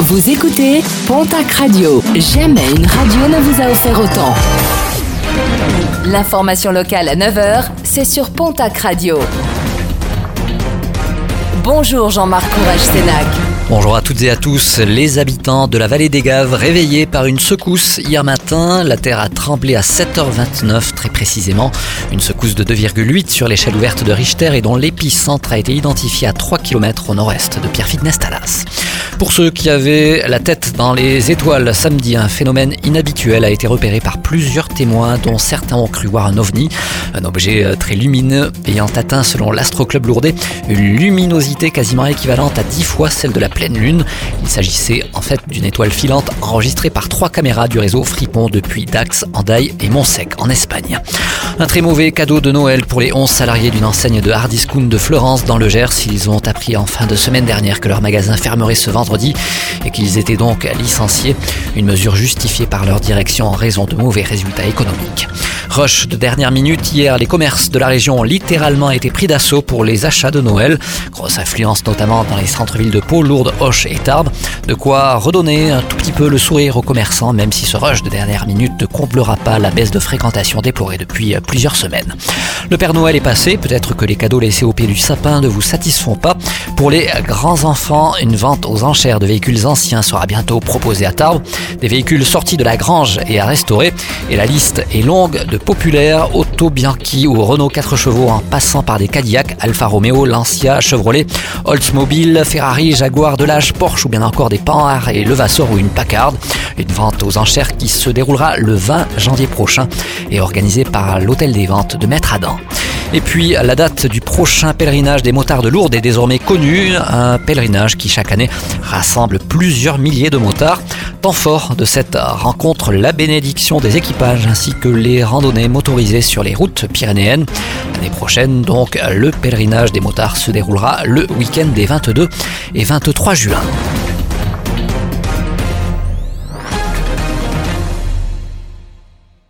Vous écoutez Pontac Radio. Jamais une radio ne vous a offert autant. L'information locale à 9h, c'est sur Pontac Radio. Bonjour Jean-Marc Courage-Sénac. Bonjour à toutes et à tous. Les habitants de la vallée des Gaves réveillés par une secousse hier matin. La terre a tremblé à 7h29 très précisément. Une secousse de 2,8 sur l'échelle ouverte de Richter et dont l'épicentre a été identifié à 3 km au nord-est de Pierrefitte-Nestalas. Pour ceux qui avaient la tête dans les étoiles samedi, un phénomène inhabituel a été repéré par plusieurs témoins dont certains ont cru voir un ovni, un objet euh, très lumineux ayant atteint selon l'Astroclub Lourdes une luminosité quasiment équivalente à 10 fois celle de la pleine lune. Il s'agissait en fait d'une étoile filante enregistrée par trois caméras du réseau Fripon depuis Dax, Andaille et Montsec en Espagne. Un très mauvais cadeau de Noël pour les 11 salariés d'une enseigne de hard discount de Florence dans le Gers. Ils ont appris en fin de semaine dernière que leur magasin fermerait ce vendredi et qu'ils étaient donc licenciés. Une mesure justifiée par leur direction en raison de mauvais résultats économiques. Rush de dernière minute, hier, les commerces de la région ont littéralement été pris d'assaut pour les achats de Noël. Grosse influence notamment dans les centres-villes de Pau, Lourdes, Hoche et Tarbes. De quoi redonner un tout petit peu le sourire aux commerçants, même si ce rush de dernière minute ne comblera pas la baisse de fréquentation déplorée depuis plusieurs semaines. Le Père Noël est passé, peut-être que les cadeaux laissés au pied du sapin ne vous satisfont pas. Pour les grands enfants, une vente aux enchères de véhicules anciens sera bientôt proposée à Tarbes. Des véhicules sortis de la grange et à restaurer. Et la liste est longue de populaires, Auto Bianchi ou Renault 4 chevaux en passant par des Cadillac, Alfa Romeo, Lancia, Chevrolet, Oldsmobile, Ferrari, Jaguar, Delage, Porsche ou bien encore des Panhard et Levasseur ou une Packard. Une vente aux enchères qui se déroulera le 20 janvier prochain et organisée par l'Hôtel des Ventes de Maître Adam. Et puis la date du prochain pèlerinage des motards de Lourdes est désormais connue, un pèlerinage qui chaque année rassemble plusieurs milliers de motards. Temps fort de cette rencontre, la bénédiction des équipages ainsi que les randonnées motorisées sur les routes pyrénéennes. L'année prochaine, donc, le pèlerinage des motards se déroulera le week-end des 22 et 23 juin.